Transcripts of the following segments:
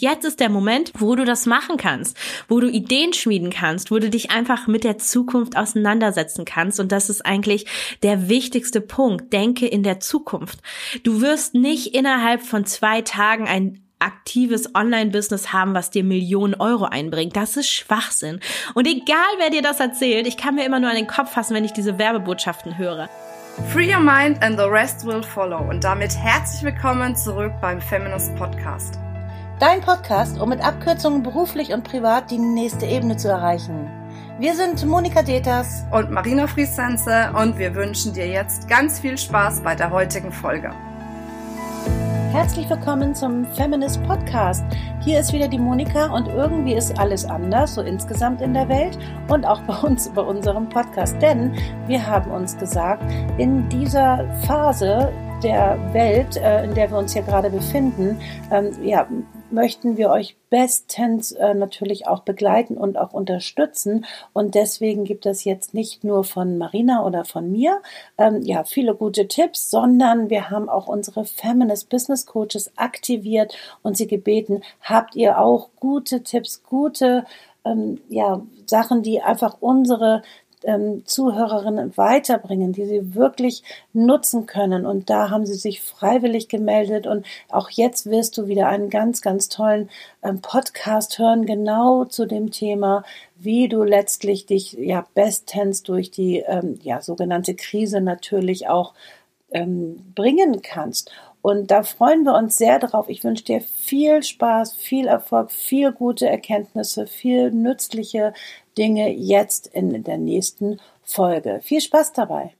Jetzt ist der Moment, wo du das machen kannst, wo du Ideen schmieden kannst, wo du dich einfach mit der Zukunft auseinandersetzen kannst. Und das ist eigentlich der wichtigste Punkt. Denke in der Zukunft. Du wirst nicht innerhalb von zwei Tagen ein aktives Online-Business haben, was dir Millionen Euro einbringt. Das ist Schwachsinn. Und egal, wer dir das erzählt, ich kann mir immer nur an den Kopf fassen, wenn ich diese Werbebotschaften höre. Free your mind and the rest will follow. Und damit herzlich willkommen zurück beim Feminist Podcast. Dein Podcast, um mit Abkürzungen beruflich und privat die nächste Ebene zu erreichen. Wir sind Monika Deters und Marina Friesense und wir wünschen dir jetzt ganz viel Spaß bei der heutigen Folge. Herzlich willkommen zum Feminist Podcast. Hier ist wieder die Monika und irgendwie ist alles anders, so insgesamt in der Welt und auch bei uns bei unserem Podcast. Denn wir haben uns gesagt, in dieser Phase der Welt, äh, in der wir uns hier gerade befinden, ähm, ja, möchten wir euch bestens äh, natürlich auch begleiten und auch unterstützen. Und deswegen gibt es jetzt nicht nur von Marina oder von mir ähm, ja viele gute Tipps, sondern wir haben auch unsere Feminist Business Coaches aktiviert und sie gebeten, habt ihr auch gute Tipps, gute ähm, ja, Sachen, die einfach unsere ähm, Zuhörerinnen weiterbringen, die sie wirklich nutzen können. Und da haben sie sich freiwillig gemeldet. Und auch jetzt wirst du wieder einen ganz, ganz tollen ähm, Podcast hören, genau zu dem Thema, wie du letztlich dich ja bestens durch die ähm, ja, sogenannte Krise natürlich auch ähm, bringen kannst. Und da freuen wir uns sehr drauf. Ich wünsche dir viel Spaß, viel Erfolg, viel gute Erkenntnisse, viel nützliche Dinge jetzt in der nächsten Folge. Viel Spaß dabei!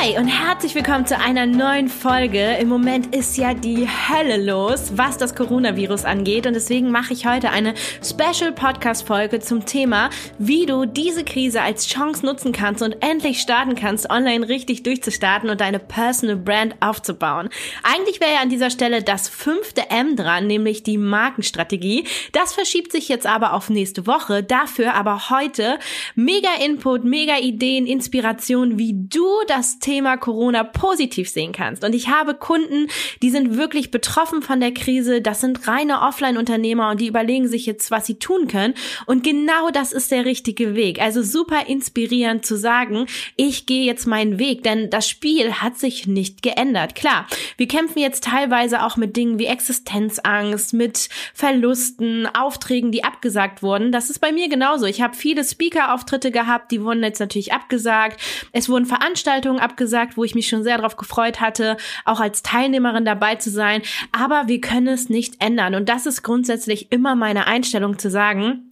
Hi und herzlich willkommen zu einer neuen Folge. Im Moment ist ja die Hölle los, was das Coronavirus angeht und deswegen mache ich heute eine Special Podcast Folge zum Thema, wie du diese Krise als Chance nutzen kannst und endlich starten kannst, online richtig durchzustarten und deine Personal Brand aufzubauen. Eigentlich wäre ja an dieser Stelle das fünfte M dran, nämlich die Markenstrategie. Das verschiebt sich jetzt aber auf nächste Woche. Dafür aber heute mega Input, mega Ideen, Inspiration, wie du das das Thema Corona positiv sehen kannst. Und ich habe Kunden, die sind wirklich betroffen von der Krise. Das sind reine Offline-Unternehmer und die überlegen sich jetzt, was sie tun können. Und genau das ist der richtige Weg. Also super inspirierend zu sagen, ich gehe jetzt meinen Weg, denn das Spiel hat sich nicht geändert. Klar, wir kämpfen jetzt teilweise auch mit Dingen wie Existenzangst, mit Verlusten, Aufträgen, die abgesagt wurden. Das ist bei mir genauso. Ich habe viele Speaker-Auftritte gehabt, die wurden jetzt natürlich abgesagt. Es wurden Veranstaltungen Veranstaltung abgesagt, wo ich mich schon sehr darauf gefreut hatte, auch als Teilnehmerin dabei zu sein. Aber wir können es nicht ändern. Und das ist grundsätzlich immer meine Einstellung zu sagen,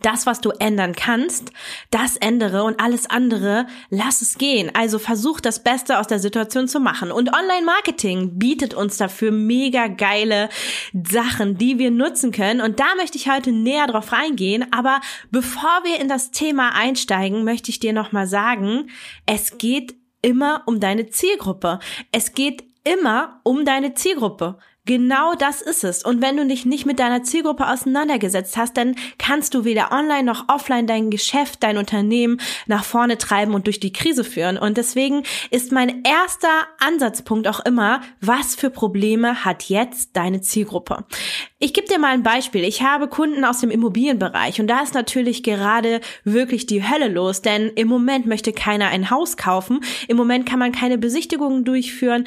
das, was du ändern kannst, das ändere und alles andere lass es gehen. Also versuch das Beste aus der Situation zu machen. Und Online-Marketing bietet uns dafür mega geile Sachen, die wir nutzen können. Und da möchte ich heute näher drauf reingehen. Aber bevor wir in das Thema einsteigen, möchte ich dir nochmal sagen, es geht immer um deine Zielgruppe. Es geht immer um deine Zielgruppe. Genau das ist es. Und wenn du dich nicht mit deiner Zielgruppe auseinandergesetzt hast, dann kannst du weder online noch offline dein Geschäft, dein Unternehmen nach vorne treiben und durch die Krise führen. Und deswegen ist mein erster Ansatzpunkt auch immer, was für Probleme hat jetzt deine Zielgruppe? Ich gebe dir mal ein Beispiel. Ich habe Kunden aus dem Immobilienbereich und da ist natürlich gerade wirklich die Hölle los, denn im Moment möchte keiner ein Haus kaufen. Im Moment kann man keine Besichtigungen durchführen,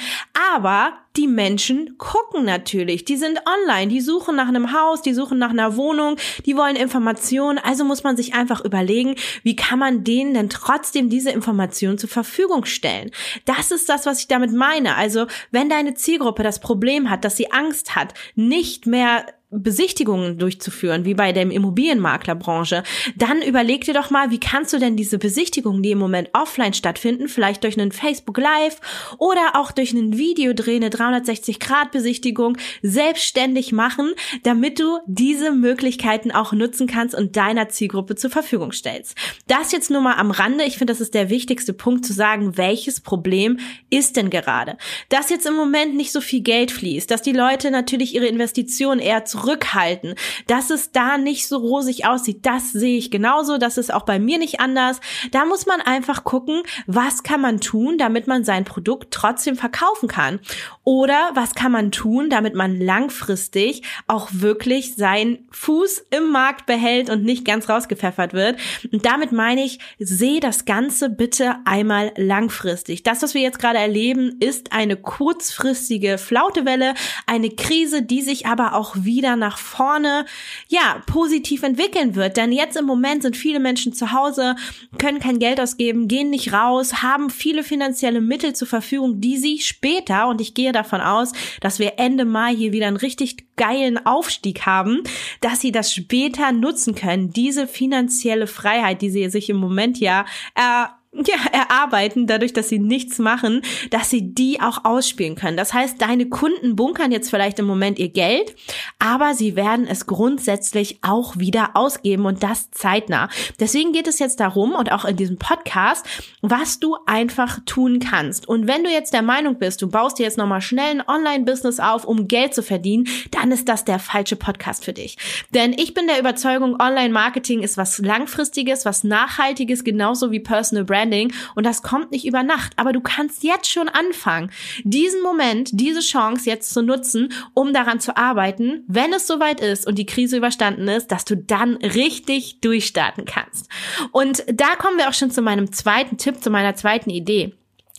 aber die Menschen gucken natürlich. Die sind online, die suchen nach einem Haus, die suchen nach einer Wohnung, die wollen Informationen. Also muss man sich einfach überlegen, wie kann man denen denn trotzdem diese Informationen zur Verfügung stellen? Das ist das, was ich damit meine. Also wenn deine Zielgruppe das Problem hat, dass sie Angst hat, nicht mehr Besichtigungen durchzuführen, wie bei der Immobilienmaklerbranche, dann überleg dir doch mal, wie kannst du denn diese Besichtigungen, die im Moment offline stattfinden, vielleicht durch einen Facebook Live oder auch durch einen Videodreh, eine 360-Grad-Besichtigung selbstständig machen, damit du diese Möglichkeiten auch nutzen kannst und deiner Zielgruppe zur Verfügung stellst. Das jetzt nur mal am Rande. Ich finde, das ist der wichtigste Punkt zu sagen, welches Problem ist denn gerade? Dass jetzt im Moment nicht so viel Geld fließt, dass die Leute natürlich ihre Investitionen eher zurück zurückhalten, dass es da nicht so rosig aussieht. Das sehe ich genauso. Das ist auch bei mir nicht anders. Da muss man einfach gucken, was kann man tun, damit man sein Produkt trotzdem verkaufen kann. Oder was kann man tun, damit man langfristig auch wirklich seinen Fuß im Markt behält und nicht ganz rausgepfeffert wird. Und damit meine ich, sehe das Ganze bitte einmal langfristig. Das, was wir jetzt gerade erleben, ist eine kurzfristige Flautewelle, eine Krise, die sich aber auch wieder nach vorne, ja, positiv entwickeln wird. Denn jetzt im Moment sind viele Menschen zu Hause, können kein Geld ausgeben, gehen nicht raus, haben viele finanzielle Mittel zur Verfügung, die sie später, und ich gehe davon aus, dass wir Ende Mai hier wieder einen richtig geilen Aufstieg haben, dass sie das später nutzen können, diese finanzielle Freiheit, die sie sich im Moment ja äh, ja, erarbeiten, dadurch, dass sie nichts machen, dass sie die auch ausspielen können. Das heißt, deine Kunden bunkern jetzt vielleicht im Moment ihr Geld, aber sie werden es grundsätzlich auch wieder ausgeben und das zeitnah. Deswegen geht es jetzt darum und auch in diesem Podcast, was du einfach tun kannst. Und wenn du jetzt der Meinung bist, du baust dir jetzt nochmal schnell ein Online-Business auf, um Geld zu verdienen, dann ist das der falsche Podcast für dich. Denn ich bin der Überzeugung, Online-Marketing ist was Langfristiges, was Nachhaltiges, genauso wie Personal Brand Branding und das kommt nicht über Nacht. Aber du kannst jetzt schon anfangen, diesen Moment, diese Chance jetzt zu nutzen, um daran zu arbeiten, wenn es soweit ist und die Krise überstanden ist, dass du dann richtig durchstarten kannst. Und da kommen wir auch schon zu meinem zweiten Tipp, zu meiner zweiten Idee.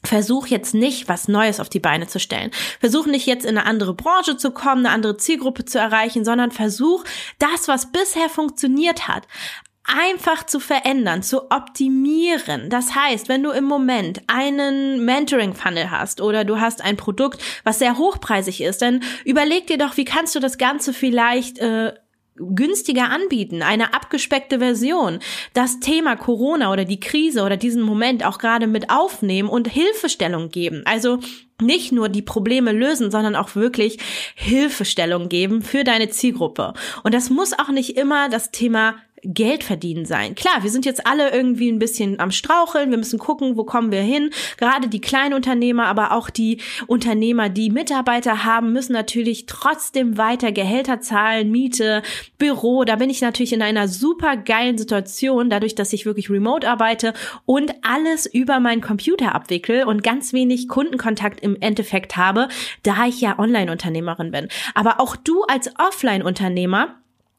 Versuch jetzt nicht, was Neues auf die Beine zu stellen. Versuch nicht jetzt in eine andere Branche zu kommen, eine andere Zielgruppe zu erreichen, sondern versuch das, was bisher funktioniert hat, einfach zu verändern, zu optimieren. Das heißt, wenn du im Moment einen Mentoring-Funnel hast oder du hast ein Produkt, was sehr hochpreisig ist, dann überleg dir doch, wie kannst du das Ganze vielleicht äh, günstiger anbieten, eine abgespeckte Version, das Thema Corona oder die Krise oder diesen Moment auch gerade mit aufnehmen und Hilfestellung geben. Also nicht nur die Probleme lösen, sondern auch wirklich Hilfestellung geben für deine Zielgruppe. Und das muss auch nicht immer das Thema Geld verdienen sein. Klar, wir sind jetzt alle irgendwie ein bisschen am Straucheln, wir müssen gucken, wo kommen wir hin. Gerade die Kleinunternehmer, aber auch die Unternehmer, die Mitarbeiter haben, müssen natürlich trotzdem weiter Gehälter zahlen, Miete, Büro. Da bin ich natürlich in einer super geilen Situation, dadurch, dass ich wirklich remote arbeite und alles über meinen Computer abwickel und ganz wenig Kundenkontakt im Endeffekt habe, da ich ja Online-Unternehmerin bin. Aber auch du als Offline-Unternehmer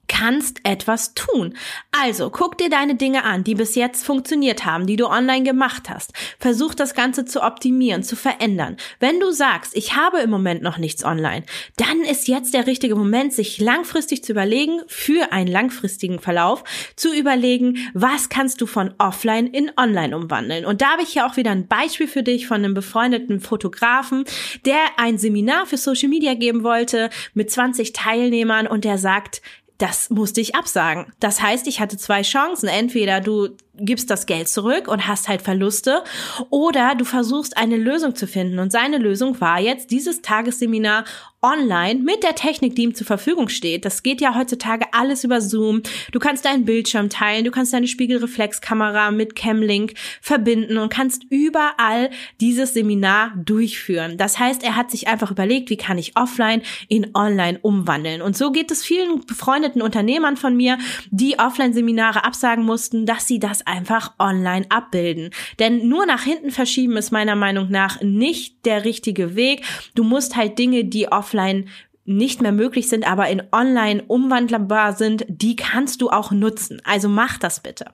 kannst etwas tun. Also guck dir deine Dinge an, die bis jetzt funktioniert haben, die du online gemacht hast. Versuch das Ganze zu optimieren, zu verändern. Wenn du sagst, ich habe im Moment noch nichts online, dann ist jetzt der richtige Moment, sich langfristig zu überlegen, für einen langfristigen Verlauf, zu überlegen, was kannst du von offline in online umwandeln. Und da habe ich ja auch wieder ein Beispiel für dich von einem befreundeten Fotografen, der ein Seminar für Social Media geben wollte mit 20 Teilnehmern und der sagt, das musste ich absagen. Das heißt, ich hatte zwei Chancen. Entweder du gibst das Geld zurück und hast halt Verluste oder du versuchst eine Lösung zu finden. Und seine Lösung war jetzt dieses Tagesseminar online mit der Technik, die ihm zur Verfügung steht. Das geht ja heutzutage alles über Zoom. Du kannst deinen Bildschirm teilen, du kannst deine Spiegelreflexkamera mit Camlink verbinden und kannst überall dieses Seminar durchführen. Das heißt, er hat sich einfach überlegt, wie kann ich offline in online umwandeln. Und so geht es vielen befreundeten Unternehmern von mir, die Offline-Seminare absagen mussten, dass sie das einfach online abbilden. Denn nur nach hinten verschieben ist meiner Meinung nach nicht der richtige Weg. Du musst halt Dinge, die offline nicht mehr möglich sind, aber in online umwandlbar sind, die kannst du auch nutzen. Also mach das bitte.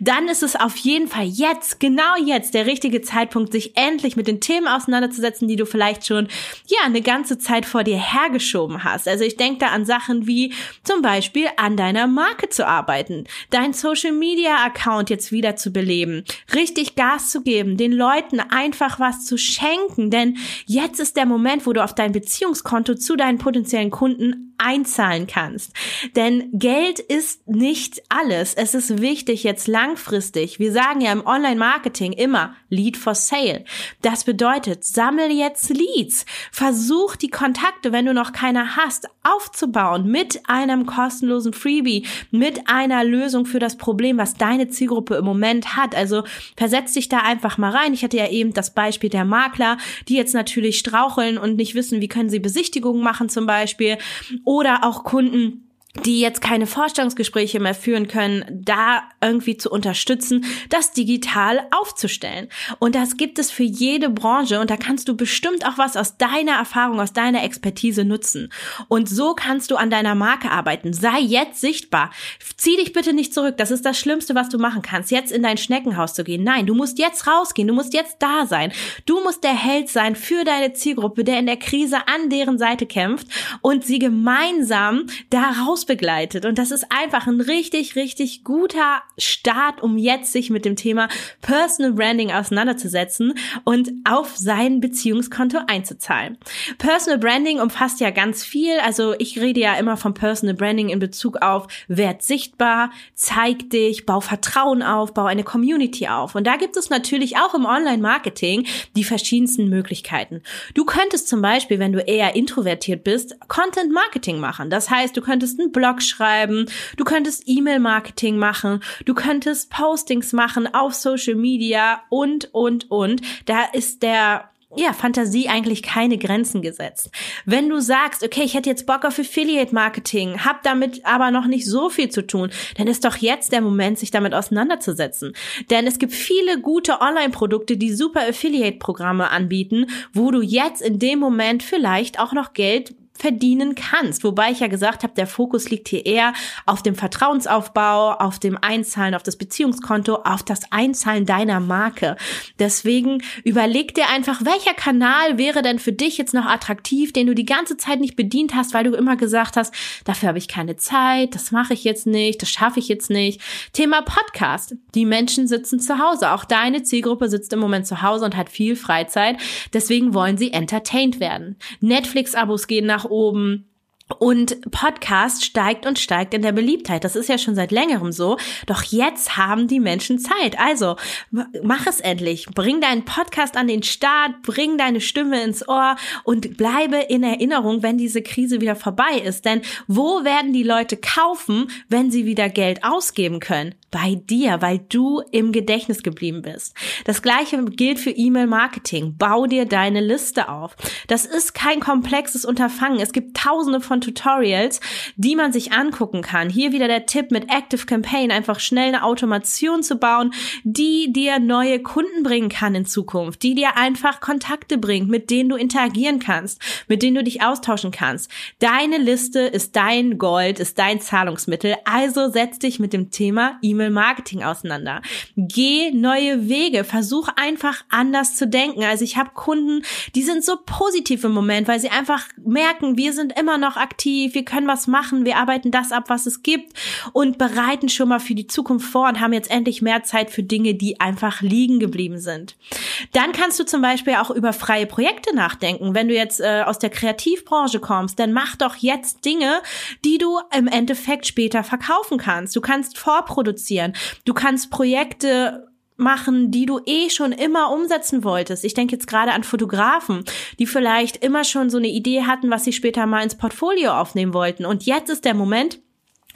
Dann ist es auf jeden Fall jetzt, genau jetzt, der richtige Zeitpunkt, sich endlich mit den Themen auseinanderzusetzen, die du vielleicht schon, ja, eine ganze Zeit vor dir hergeschoben hast. Also ich denke da an Sachen wie zum Beispiel an deiner Marke zu arbeiten, dein Social Media Account jetzt wieder zu beleben, richtig Gas zu geben, den Leuten einfach was zu schenken, denn jetzt ist der Moment, wo du auf dein Beziehungskonto zu deinen potenziellen Kunden einzahlen kannst. Denn Geld ist nicht alles. Es ist wichtig jetzt langfristig. Wir sagen ja im Online-Marketing immer Lead for Sale. Das bedeutet, sammel jetzt Leads. Versuch die Kontakte, wenn du noch keine hast, aufzubauen mit einem kostenlosen Freebie, mit einer Lösung für das Problem, was deine Zielgruppe im Moment hat. Also versetz dich da einfach mal rein. Ich hatte ja eben das Beispiel der Makler, die jetzt natürlich straucheln und nicht wissen, wie können sie Besichtigungen machen zum zum Beispiel. Oder auch Kunden, die jetzt keine Vorstellungsgespräche mehr führen können, da irgendwie zu unterstützen, das digital aufzustellen. Und das gibt es für jede Branche und da kannst du bestimmt auch was aus deiner Erfahrung, aus deiner Expertise nutzen. Und so kannst du an deiner Marke arbeiten. Sei jetzt sichtbar. Zieh dich bitte nicht zurück. Das ist das Schlimmste, was du machen kannst, jetzt in dein Schneckenhaus zu gehen. Nein, du musst jetzt rausgehen. Du musst jetzt da sein. Du musst der Held sein für deine Zielgruppe, der in der Krise an deren Seite kämpft und sie gemeinsam begleitet. Und das ist einfach ein richtig, richtig guter Start, um jetzt sich mit dem Thema Personal Branding auseinanderzusetzen und auf sein Beziehungskonto einzuzahlen. Personal Branding umfasst ja ganz viel. Also ich rede ja immer vom Personal Branding in Bezug auf Wert sichtbar, zeig dich, bau Vertrauen auf, bau eine Community auf. Und da gibt es natürlich auch im Online-Marketing die verschiedensten Möglichkeiten. Du könntest zum Beispiel, wenn du eher introvertiert bist, Content Marketing machen. Das heißt, du könntest einen Blog schreiben, du könntest E-Mail-Marketing machen, du könntest Postings machen auf Social Media und, und, und. Da ist der ja, Fantasie eigentlich keine Grenzen gesetzt. Wenn du sagst, okay, ich hätte jetzt Bock auf Affiliate Marketing, hab damit aber noch nicht so viel zu tun, dann ist doch jetzt der Moment, sich damit auseinanderzusetzen. Denn es gibt viele gute Online-Produkte, die super Affiliate-Programme anbieten, wo du jetzt in dem Moment vielleicht auch noch Geld verdienen kannst. Wobei ich ja gesagt habe, der Fokus liegt hier eher auf dem Vertrauensaufbau, auf dem Einzahlen auf das Beziehungskonto, auf das Einzahlen deiner Marke. Deswegen überleg dir einfach, welcher Kanal wäre denn für dich jetzt noch attraktiv, den du die ganze Zeit nicht bedient hast, weil du immer gesagt hast, dafür habe ich keine Zeit, das mache ich jetzt nicht, das schaffe ich jetzt nicht. Thema Podcast. Die Menschen sitzen zu Hause. Auch deine Zielgruppe sitzt im Moment zu Hause und hat viel Freizeit. Deswegen wollen sie entertained werden. Netflix-Abos gehen nach oben. Und Podcast steigt und steigt in der Beliebtheit. Das ist ja schon seit längerem so. Doch jetzt haben die Menschen Zeit. Also mach es endlich. Bring deinen Podcast an den Start, bring deine Stimme ins Ohr und bleibe in Erinnerung, wenn diese Krise wieder vorbei ist. Denn wo werden die Leute kaufen, wenn sie wieder Geld ausgeben können? Bei dir, weil du im Gedächtnis geblieben bist. Das gleiche gilt für E-Mail-Marketing. Bau dir deine Liste auf. Das ist kein komplexes Unterfangen. Es gibt tausende von Tutorials, die man sich angucken kann. Hier wieder der Tipp mit Active Campaign, einfach schnell eine Automation zu bauen, die dir neue Kunden bringen kann in Zukunft, die dir einfach Kontakte bringt, mit denen du interagieren kannst, mit denen du dich austauschen kannst. Deine Liste ist dein Gold, ist dein Zahlungsmittel. Also setz dich mit dem Thema E-Mail E-Mail-Marketing auseinander. Geh neue Wege, versuch einfach anders zu denken. Also ich habe Kunden, die sind so positiv im Moment, weil sie einfach merken, wir sind immer noch aktiv, wir können was machen, wir arbeiten das ab, was es gibt und bereiten schon mal für die Zukunft vor und haben jetzt endlich mehr Zeit für Dinge, die einfach liegen geblieben sind. Dann kannst du zum Beispiel auch über freie Projekte nachdenken. Wenn du jetzt äh, aus der Kreativbranche kommst, dann mach doch jetzt Dinge, die du im Endeffekt später verkaufen kannst. Du kannst vorproduzieren produzieren. Du kannst Projekte machen, die du eh schon immer umsetzen wolltest. Ich denke jetzt gerade an Fotografen, die vielleicht immer schon so eine Idee hatten, was sie später mal ins Portfolio aufnehmen wollten. Und jetzt ist der Moment,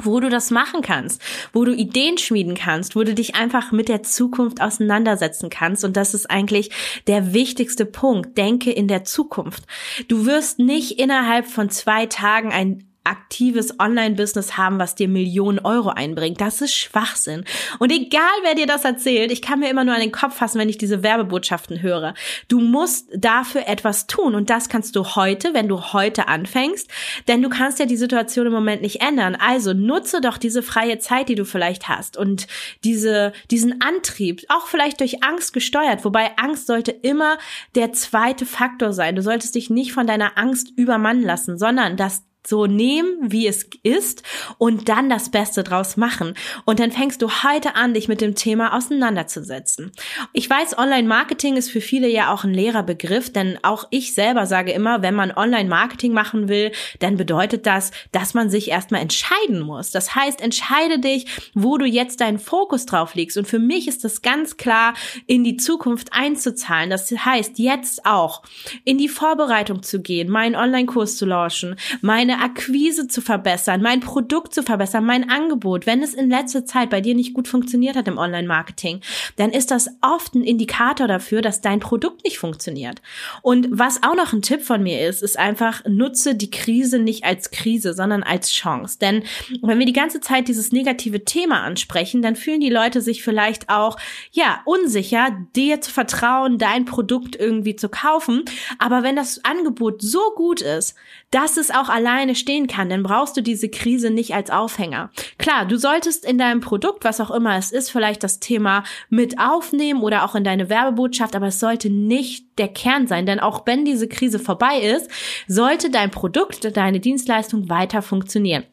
wo du das machen kannst, wo du Ideen schmieden kannst, wo du dich einfach mit der Zukunft auseinandersetzen kannst. Und das ist eigentlich der wichtigste Punkt. Denke in der Zukunft. Du wirst nicht innerhalb von zwei Tagen ein aktives Online-Business haben, was dir Millionen Euro einbringt. Das ist Schwachsinn. Und egal, wer dir das erzählt, ich kann mir immer nur an den Kopf fassen, wenn ich diese Werbebotschaften höre. Du musst dafür etwas tun und das kannst du heute, wenn du heute anfängst, denn du kannst ja die Situation im Moment nicht ändern. Also nutze doch diese freie Zeit, die du vielleicht hast und diese, diesen Antrieb, auch vielleicht durch Angst gesteuert, wobei Angst sollte immer der zweite Faktor sein. Du solltest dich nicht von deiner Angst übermannen lassen, sondern dass so nehmen, wie es ist und dann das Beste draus machen. Und dann fängst du heute an, dich mit dem Thema auseinanderzusetzen. Ich weiß, Online-Marketing ist für viele ja auch ein leerer Begriff, denn auch ich selber sage immer, wenn man Online-Marketing machen will, dann bedeutet das, dass man sich erstmal entscheiden muss. Das heißt, entscheide dich, wo du jetzt deinen Fokus drauf legst. Und für mich ist das ganz klar, in die Zukunft einzuzahlen. Das heißt, jetzt auch in die Vorbereitung zu gehen, meinen Online-Kurs zu launchen, meine meine Akquise zu verbessern, mein Produkt zu verbessern, mein Angebot. Wenn es in letzter Zeit bei dir nicht gut funktioniert hat im Online-Marketing, dann ist das oft ein Indikator dafür, dass dein Produkt nicht funktioniert. Und was auch noch ein Tipp von mir ist, ist einfach, nutze die Krise nicht als Krise, sondern als Chance. Denn wenn wir die ganze Zeit dieses negative Thema ansprechen, dann fühlen die Leute sich vielleicht auch, ja, unsicher, dir zu vertrauen, dein Produkt irgendwie zu kaufen. Aber wenn das Angebot so gut ist, dass es auch alleine stehen kann, dann brauchst du diese Krise nicht als Aufhänger. Klar, du solltest in deinem Produkt, was auch immer es ist, vielleicht das Thema mit aufnehmen oder auch in deine Werbebotschaft, aber es sollte nicht der Kern sein, denn auch wenn diese Krise vorbei ist, sollte dein Produkt, deine Dienstleistung weiter funktionieren.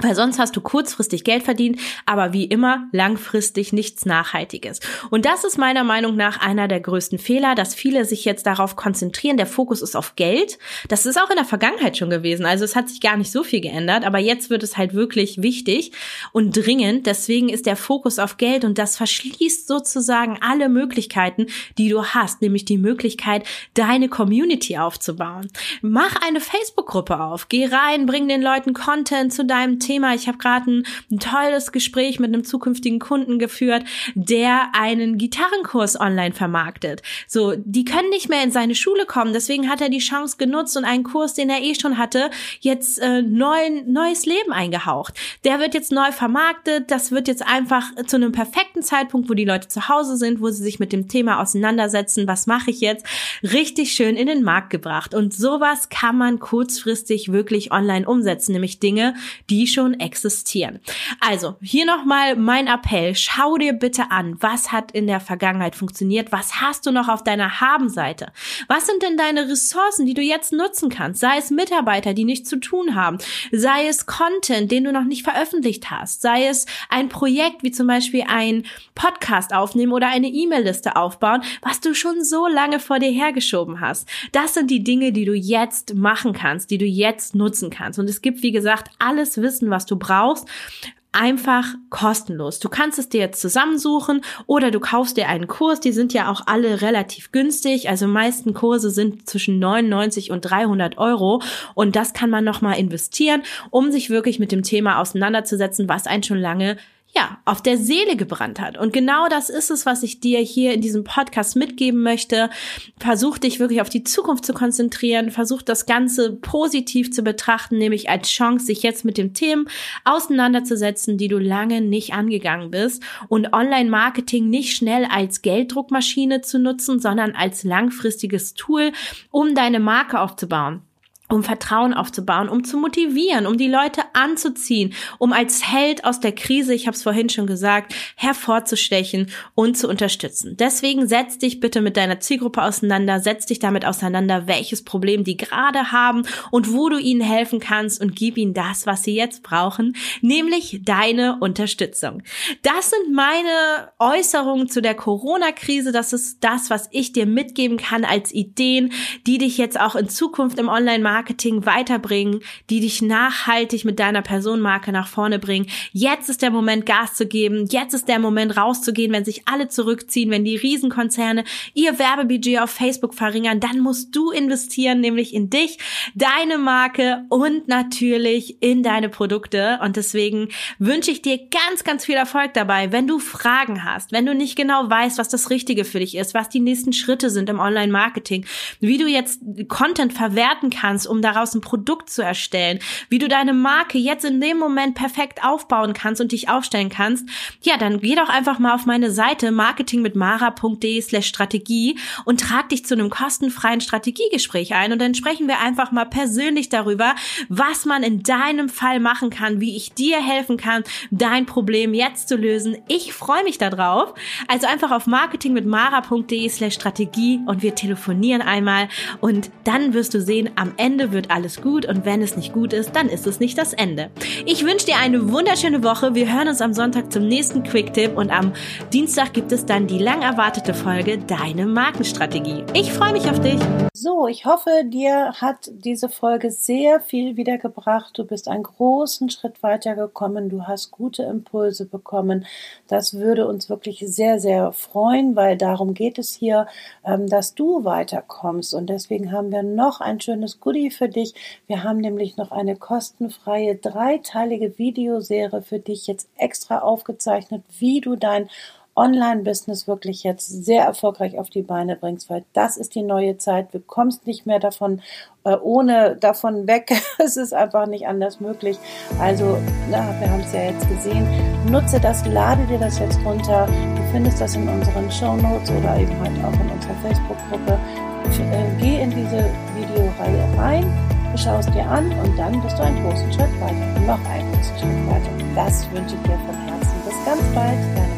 Weil sonst hast du kurzfristig Geld verdient, aber wie immer langfristig nichts Nachhaltiges. Und das ist meiner Meinung nach einer der größten Fehler, dass viele sich jetzt darauf konzentrieren. Der Fokus ist auf Geld. Das ist auch in der Vergangenheit schon gewesen. Also es hat sich gar nicht so viel geändert, aber jetzt wird es halt wirklich wichtig und dringend. Deswegen ist der Fokus auf Geld und das verschließt sozusagen alle Möglichkeiten, die du hast, nämlich die Möglichkeit, deine Community aufzubauen. Mach eine Facebook-Gruppe auf. Geh rein, bring den Leuten Content zu deinem Thema. Ich habe gerade ein, ein tolles Gespräch mit einem zukünftigen Kunden geführt, der einen Gitarrenkurs online vermarktet. So, die können nicht mehr in seine Schule kommen, deswegen hat er die Chance genutzt und einen Kurs, den er eh schon hatte, jetzt äh, neuen, neues Leben eingehaucht. Der wird jetzt neu vermarktet, das wird jetzt einfach zu einem perfekten Zeitpunkt, wo die Leute zu Hause sind, wo sie sich mit dem Thema auseinandersetzen, was mache ich jetzt, richtig schön in den Markt gebracht. Und sowas kann man kurzfristig wirklich online umsetzen, nämlich Dinge, die schon existieren. Also, hier nochmal mein Appell. Schau dir bitte an, was hat in der Vergangenheit funktioniert? Was hast du noch auf deiner Habenseite? Was sind denn deine Ressourcen, die du jetzt nutzen kannst? Sei es Mitarbeiter, die nichts zu tun haben. Sei es Content, den du noch nicht veröffentlicht hast. Sei es ein Projekt, wie zum Beispiel ein Podcast aufnehmen oder eine E-Mail-Liste aufbauen, was du schon so lange vor dir hergeschoben hast. Das sind die Dinge, die du jetzt machen kannst, die du jetzt nutzen kannst. Und es gibt, wie gesagt, alles Wissen, was du brauchst einfach kostenlos. Du kannst es dir jetzt zusammensuchen oder du kaufst dir einen Kurs. Die sind ja auch alle relativ günstig. Also meisten Kurse sind zwischen 99 und 300 Euro und das kann man nochmal investieren, um sich wirklich mit dem Thema auseinanderzusetzen, was einen schon lange ja, auf der Seele gebrannt hat. Und genau das ist es, was ich dir hier in diesem Podcast mitgeben möchte. Versuch dich wirklich auf die Zukunft zu konzentrieren. Versuch das Ganze positiv zu betrachten, nämlich als Chance, sich jetzt mit den Themen auseinanderzusetzen, die du lange nicht angegangen bist und Online-Marketing nicht schnell als Gelddruckmaschine zu nutzen, sondern als langfristiges Tool, um deine Marke aufzubauen um Vertrauen aufzubauen, um zu motivieren, um die Leute anzuziehen, um als Held aus der Krise, ich habe es vorhin schon gesagt, hervorzustechen und zu unterstützen. Deswegen setz dich bitte mit deiner Zielgruppe auseinander, setz dich damit auseinander, welches Problem die gerade haben und wo du ihnen helfen kannst und gib ihnen das, was sie jetzt brauchen, nämlich deine Unterstützung. Das sind meine Äußerungen zu der Corona-Krise. Das ist das, was ich dir mitgeben kann als Ideen, die dich jetzt auch in Zukunft im Online-Marketing Marketing weiterbringen, die dich nachhaltig mit deiner Personenmarke nach vorne bringen. Jetzt ist der Moment, Gas zu geben. Jetzt ist der Moment, rauszugehen, wenn sich alle zurückziehen, wenn die Riesenkonzerne ihr Werbebudget auf Facebook verringern. Dann musst du investieren, nämlich in dich, deine Marke und natürlich in deine Produkte. Und deswegen wünsche ich dir ganz, ganz viel Erfolg dabei. Wenn du Fragen hast, wenn du nicht genau weißt, was das Richtige für dich ist, was die nächsten Schritte sind im Online-Marketing, wie du jetzt Content verwerten kannst, um daraus ein Produkt zu erstellen, wie du deine Marke jetzt in dem Moment perfekt aufbauen kannst und dich aufstellen kannst, ja, dann geh doch einfach mal auf meine Seite marketingmitmara.de slash Strategie und trag dich zu einem kostenfreien Strategiegespräch ein und dann sprechen wir einfach mal persönlich darüber, was man in deinem Fall machen kann, wie ich dir helfen kann, dein Problem jetzt zu lösen. Ich freue mich darauf. Also einfach auf marketingmitmara.de slash Strategie und wir telefonieren einmal und dann wirst du sehen, am Ende Ende wird alles gut und wenn es nicht gut ist, dann ist es nicht das Ende. Ich wünsche dir eine wunderschöne Woche. Wir hören uns am Sonntag zum nächsten Quick-Tipp und am Dienstag gibt es dann die lang erwartete Folge Deine Markenstrategie. Ich freue mich auf dich. So, ich hoffe, dir hat diese Folge sehr viel wiedergebracht. Du bist einen großen Schritt weitergekommen. Du hast gute Impulse bekommen. Das würde uns wirklich sehr, sehr freuen, weil darum geht es hier, ähm, dass du weiterkommst. Und deswegen haben wir noch ein schönes Goodie Für dich. Wir haben nämlich noch eine kostenfreie dreiteilige Videoserie für dich jetzt extra aufgezeichnet, wie du dein Online-Business wirklich jetzt sehr erfolgreich auf die Beine bringst, weil das ist die neue Zeit. Du kommst nicht mehr davon äh, ohne davon weg. es ist einfach nicht anders möglich. Also, na, wir haben es ja jetzt gesehen. Nutze das, lade dir das jetzt runter. Du findest das in unseren Show Notes oder eben halt auch in unserer Facebook-Gruppe. Äh, geh in diese Videoreihe rein, schau es dir an und dann bist du einen großen Schritt weiter. Noch einen großen Schritt weiter. Das wünsche ich dir von Herzen. Bis ganz bald, deine